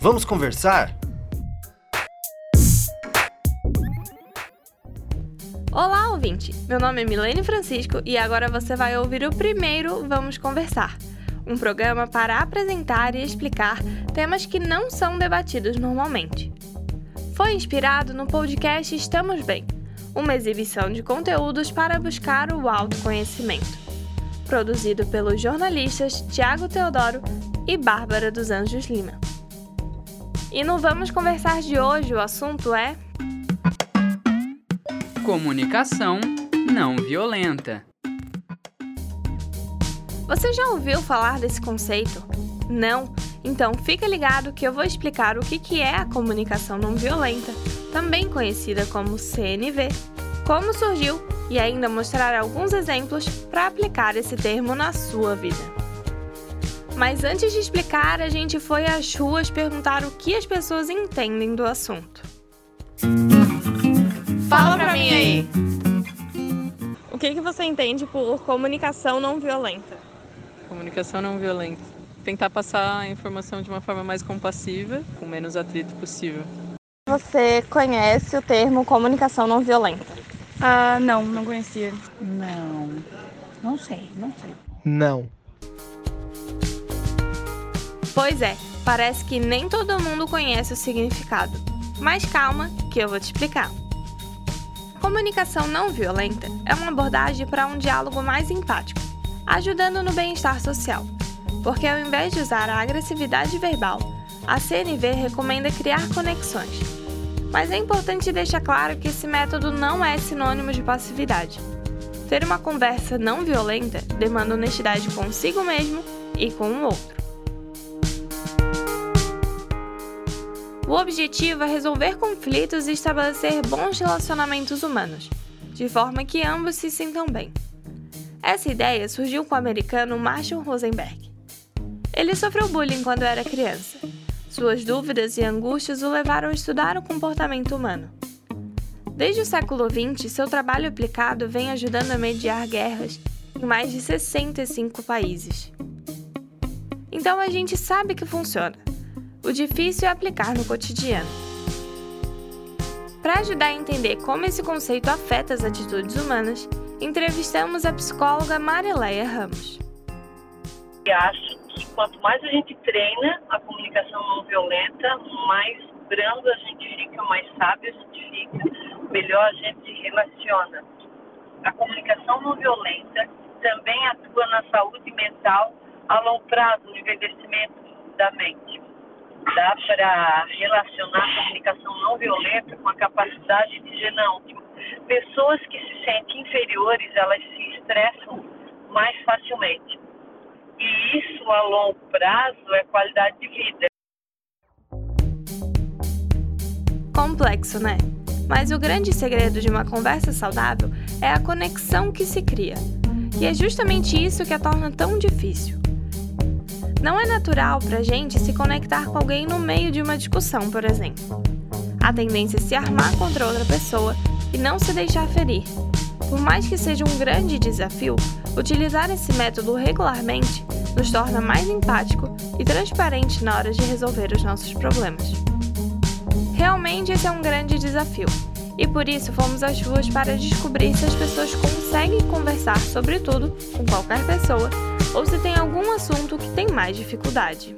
Vamos conversar? Olá, ouvinte! Meu nome é Milene Francisco e agora você vai ouvir o primeiro Vamos Conversar um programa para apresentar e explicar temas que não são debatidos normalmente. Foi inspirado no podcast Estamos Bem, uma exibição de conteúdos para buscar o autoconhecimento. Produzido pelos jornalistas Tiago Teodoro e Bárbara dos Anjos Lima. E no Vamos Conversar de hoje, o assunto é. Comunicação não violenta. Você já ouviu falar desse conceito? Não? Então fica ligado que eu vou explicar o que é a comunicação não violenta, também conhecida como CNV, como surgiu e ainda mostrar alguns exemplos para aplicar esse termo na sua vida. Mas antes de explicar, a gente foi às ruas perguntar o que as pessoas entendem do assunto. Fala pra mim aí! O que, que você entende por comunicação não violenta? Comunicação não violenta. Tentar passar a informação de uma forma mais compassiva, com menos atrito possível. Você conhece o termo comunicação não violenta? Ah, não, não conhecia. Não, não sei, não sei. Não. Pois é, parece que nem todo mundo conhece o significado. Mas calma, que eu vou te explicar. Comunicação não violenta é uma abordagem para um diálogo mais empático, ajudando no bem-estar social. Porque ao invés de usar a agressividade verbal, a CNV recomenda criar conexões. Mas é importante deixar claro que esse método não é sinônimo de passividade. Ter uma conversa não violenta demanda honestidade consigo mesmo e com o outro. O objetivo é resolver conflitos e estabelecer bons relacionamentos humanos, de forma que ambos se sintam bem. Essa ideia surgiu com o americano Marshall Rosenberg. Ele sofreu bullying quando era criança. Suas dúvidas e angústias o levaram a estudar o comportamento humano. Desde o século XX, seu trabalho aplicado vem ajudando a mediar guerras em mais de 65 países. Então a gente sabe que funciona. O difícil é aplicar no cotidiano. Para ajudar a entender como esse conceito afeta as atitudes humanas, entrevistamos a psicóloga Marileia Ramos. Eu acho que quanto mais a gente treina a comunicação não violenta, mais brando a gente fica, mais sábio a gente fica, melhor a gente se relaciona. A comunicação não violenta também atua na saúde mental a longo prazo, no envelhecimento da mente dá para relacionar a comunicação não violenta com a capacidade de não. Pessoas que se sentem inferiores, elas se estressam mais facilmente. E isso, a longo prazo, é qualidade de vida. Complexo, né? Mas o grande segredo de uma conversa saudável é a conexão que se cria. E é justamente isso que a torna tão difícil. Não é natural para a gente se conectar com alguém no meio de uma discussão, por exemplo. A tendência é se armar contra outra pessoa e não se deixar ferir. Por mais que seja um grande desafio, utilizar esse método regularmente nos torna mais empático e transparente na hora de resolver os nossos problemas. Realmente esse é um grande desafio, e por isso fomos às ruas para descobrir se as pessoas conseguem conversar sobre tudo com qualquer pessoa ou se tem algum assunto que tem mais dificuldade.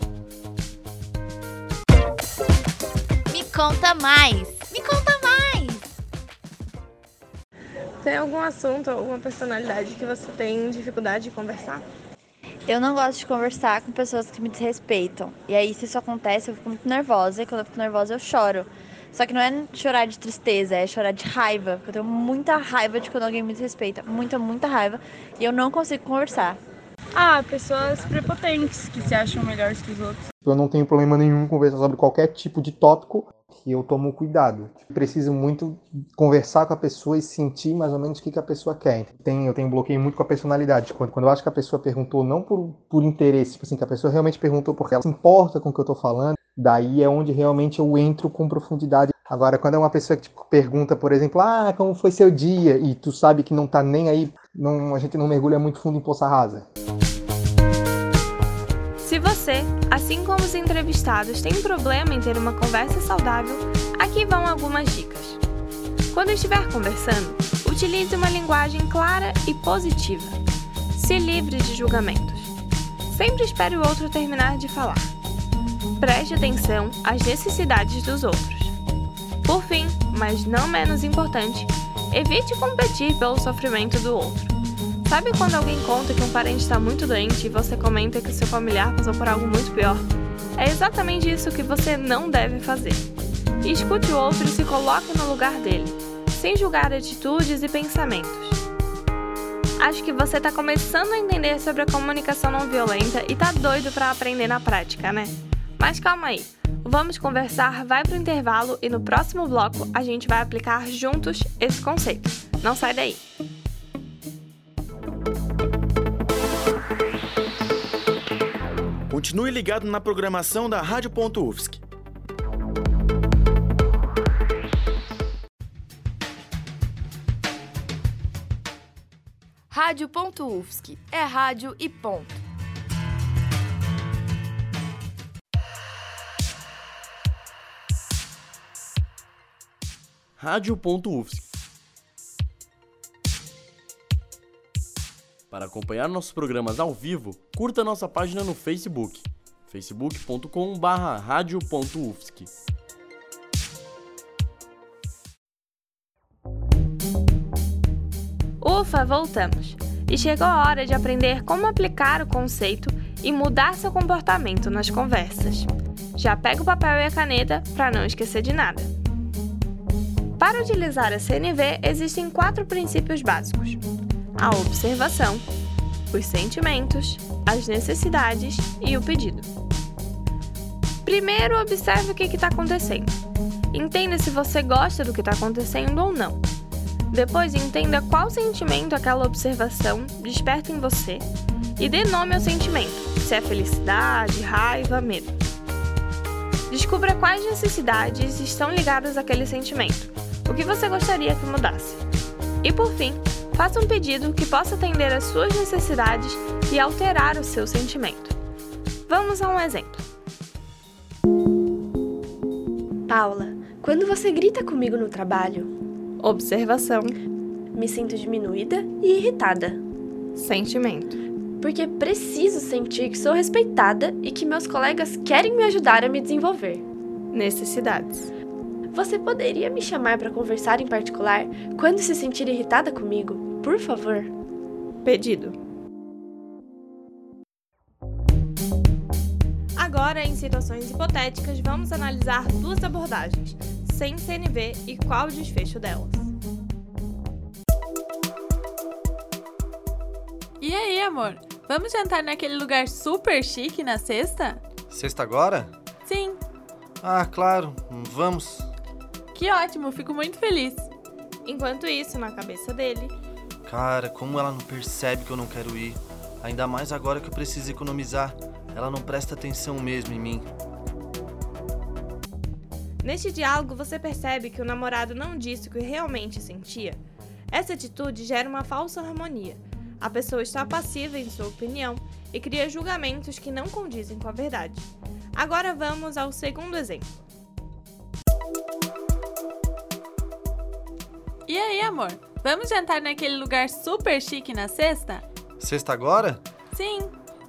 Me conta mais! Me conta mais! Tem algum assunto, alguma personalidade que você tem dificuldade de conversar? Eu não gosto de conversar com pessoas que me desrespeitam. E aí, se isso acontece, eu fico muito nervosa. E quando eu fico nervosa, eu choro. Só que não é chorar de tristeza, é chorar de raiva. Porque eu tenho muita raiva de quando alguém me desrespeita. Muita, muita raiva. E eu não consigo conversar. Ah, pessoas prepotentes que se acham melhores que os outros. Eu não tenho problema nenhum conversar sobre qualquer tipo de tópico que eu tomo cuidado. Preciso muito conversar com a pessoa e sentir mais ou menos o que, que a pessoa quer. Tem, eu tenho bloqueio muito com a personalidade. Quando, quando eu acho que a pessoa perguntou não por, por interesse, tipo assim, que a pessoa realmente perguntou porque ela se importa com o que eu tô falando, daí é onde realmente eu entro com profundidade. Agora, quando é uma pessoa que tipo, pergunta, por exemplo, ah, como foi seu dia? E tu sabe que não tá nem aí, não, a gente não mergulha muito fundo em poça rasa. Você, assim como os entrevistados, tem problema em ter uma conversa saudável, aqui vão algumas dicas. Quando estiver conversando, utilize uma linguagem clara e positiva. Se livre de julgamentos. Sempre espere o outro terminar de falar. Preste atenção às necessidades dos outros. Por fim, mas não menos importante, evite competir pelo sofrimento do outro. Sabe quando alguém conta que um parente está muito doente e você comenta que seu familiar passou por algo muito pior? É exatamente isso que você não deve fazer. Escute o outro e se coloque no lugar dele, sem julgar atitudes e pensamentos. Acho que você está começando a entender sobre a comunicação não violenta e tá doido para aprender na prática, né? Mas calma aí. Vamos conversar, vai pro intervalo e no próximo bloco a gente vai aplicar juntos esse conceito. Não sai daí. Continue ligado na programação da Rádio.UFSC. Rádio.UFSC é rádio e ponto. Rádio.UFSC. Para acompanhar nossos programas ao vivo, curta nossa página no Facebook, facebook.com/radio.ufsc. Ufa, voltamos! E chegou a hora de aprender como aplicar o conceito e mudar seu comportamento nas conversas. Já pega o papel e a caneta para não esquecer de nada. Para utilizar a CNV, existem quatro princípios básicos: a observação, os sentimentos, as necessidades e o pedido. Primeiro, observe o que está acontecendo. Entenda se você gosta do que está acontecendo ou não. Depois, entenda qual sentimento aquela observação desperta em você e dê nome ao sentimento, se é felicidade, raiva, medo. Descubra quais necessidades estão ligadas àquele sentimento, o que você gostaria que mudasse. E por fim, faça um pedido que possa atender às suas necessidades e alterar o seu sentimento. Vamos a um exemplo. Paula, quando você grita comigo no trabalho, Observação. me sinto diminuída e irritada. Sentimento. Porque preciso sentir que sou respeitada e que meus colegas querem me ajudar a me desenvolver. Necessidades. Você poderia me chamar para conversar em particular quando se sentir irritada comigo, por favor? Pedido. Agora, em situações hipotéticas, vamos analisar duas abordagens, sem CNV e qual o desfecho delas. E aí, amor? Vamos jantar naquele lugar super chique na sexta? Sexta agora? Sim. Ah, claro, vamos. Que ótimo, fico muito feliz. Enquanto isso, na cabeça dele, Cara, como ela não percebe que eu não quero ir? Ainda mais agora que eu preciso economizar. Ela não presta atenção mesmo em mim. Neste diálogo, você percebe que o namorado não disse o que realmente sentia. Essa atitude gera uma falsa harmonia. A pessoa está passiva em sua opinião e cria julgamentos que não condizem com a verdade. Agora vamos ao segundo exemplo. E aí, amor? Vamos jantar naquele lugar super chique na sexta? Sexta agora? Sim.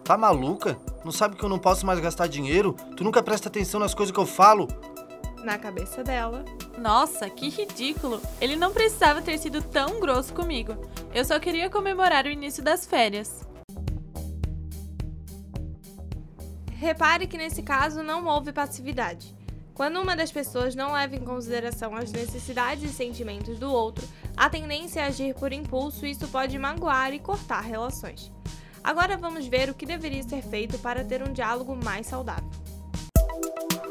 Tá maluca? Não sabe que eu não posso mais gastar dinheiro? Tu nunca presta atenção nas coisas que eu falo? Na cabeça dela, Nossa, que ridículo! Ele não precisava ter sido tão grosso comigo. Eu só queria comemorar o início das férias. repare que nesse caso não houve passividade. Quando uma das pessoas não leva em consideração as necessidades e sentimentos do outro, a tendência é agir por impulso e isso pode magoar e cortar relações. Agora vamos ver o que deveria ser feito para ter um diálogo mais saudável.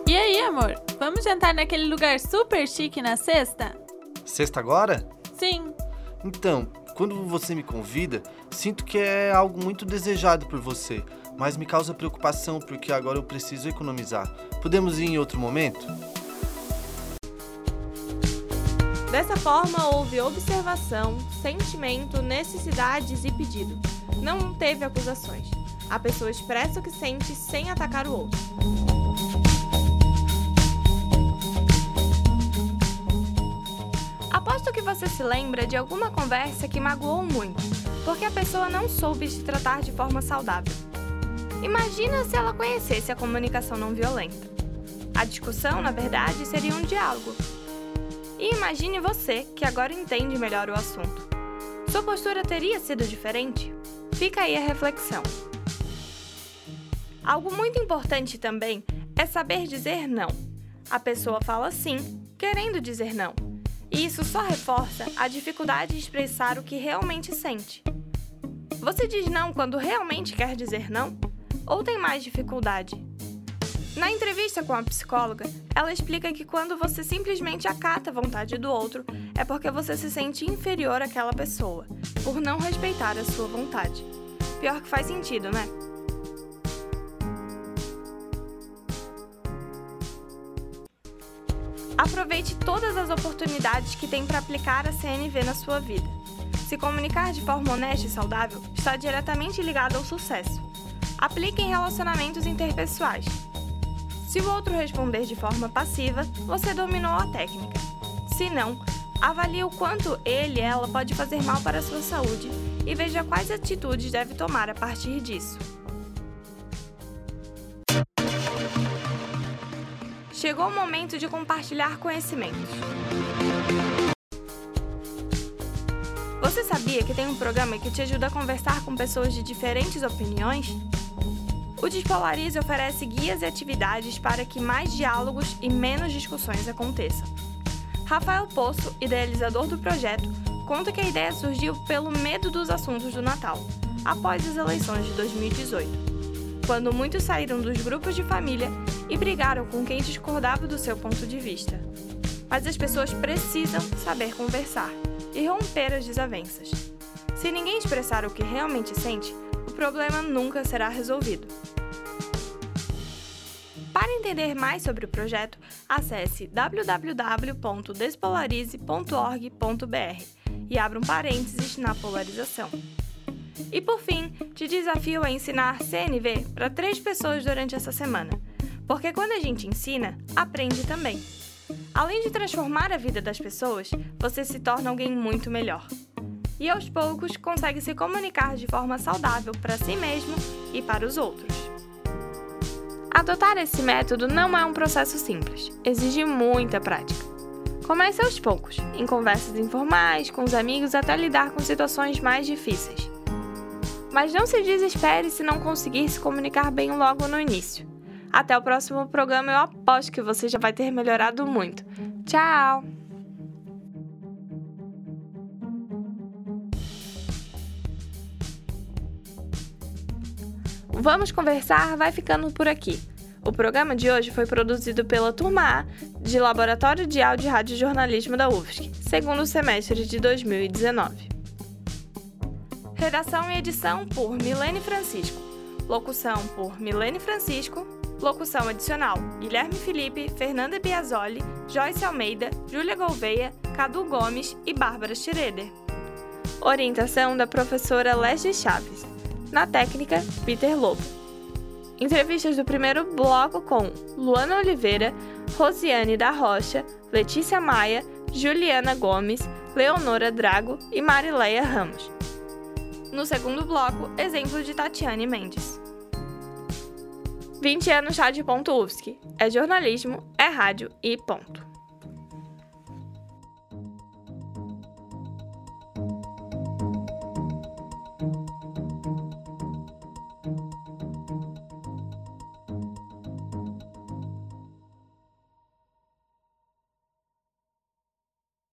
E aí, amor? Vamos jantar naquele lugar super chique na sexta? Sexta agora? Sim. Então, quando você me convida, sinto que é algo muito desejado por você, mas me causa preocupação porque agora eu preciso economizar. Podemos ir em outro momento? Dessa forma, houve observação, sentimento, necessidades e pedido. Não teve acusações. A pessoa expressa o que sente sem atacar o outro. Aposto que você se lembra de alguma conversa que magoou muito, porque a pessoa não soube te tratar de forma saudável. Imagina se ela conhecesse a comunicação não violenta. A discussão, na verdade, seria um diálogo. E imagine você, que agora entende melhor o assunto. Sua postura teria sido diferente? Fica aí a reflexão. Algo muito importante também é saber dizer não. A pessoa fala sim, querendo dizer não. E isso só reforça a dificuldade de expressar o que realmente sente. Você diz não quando realmente quer dizer não? Ou tem mais dificuldade? Na entrevista com a psicóloga, ela explica que quando você simplesmente acata a vontade do outro, é porque você se sente inferior àquela pessoa, por não respeitar a sua vontade. Pior que faz sentido, né? Aproveite todas as oportunidades que tem para aplicar a CNV na sua vida. Se comunicar de forma honesta e saudável está diretamente ligado ao sucesso. Aplique em relacionamentos interpessoais. Se o outro responder de forma passiva, você dominou a técnica. Se não, avalie o quanto ele ela pode fazer mal para a sua saúde e veja quais atitudes deve tomar a partir disso. Chegou o momento de compartilhar conhecimentos. Você sabia que tem um programa que te ajuda a conversar com pessoas de diferentes opiniões? O Despolarize oferece guias e atividades para que mais diálogos e menos discussões aconteçam. Rafael Poço, idealizador do projeto, conta que a ideia surgiu pelo medo dos assuntos do Natal, após as eleições de 2018 quando muitos saíram dos grupos de família e brigaram com quem discordava do seu ponto de vista. Mas as pessoas precisam saber conversar e romper as desavenças. Se ninguém expressar o que realmente sente, problema nunca será resolvido. Para entender mais sobre o projeto, acesse www.despolarize.org.br e abra um parênteses na polarização. E por fim, te desafio a ensinar CNV para três pessoas durante essa semana, porque quando a gente ensina, aprende também. Além de transformar a vida das pessoas, você se torna alguém muito melhor. E aos poucos consegue se comunicar de forma saudável para si mesmo e para os outros. Adotar esse método não é um processo simples, exige muita prática. Comece aos poucos, em conversas informais, com os amigos, até lidar com situações mais difíceis. Mas não se desespere se não conseguir se comunicar bem logo no início. Até o próximo programa, eu aposto que você já vai ter melhorado muito. Tchau! Vamos conversar vai ficando por aqui. O programa de hoje foi produzido pela Turma A de Laboratório de Áudio e Rádio Jornalismo da UFSC, segundo semestre de 2019. Redação e edição por Milene Francisco. Locução por Milene Francisco. Locução adicional: Guilherme Felipe, Fernanda Biasoli, Joyce Almeida, Júlia Gouveia, Cadu Gomes e Bárbara Schroeder. Orientação da professora Leslie Chaves. Na técnica, Peter Lobo. Entrevistas do primeiro bloco com Luana Oliveira, Rosiane da Rocha, Letícia Maia, Juliana Gomes, Leonora Drago e Marileia Ramos. No segundo bloco, exemplo de Tatiane Mendes. 20 anos Rádio.UFSC. É jornalismo, é rádio e ponto.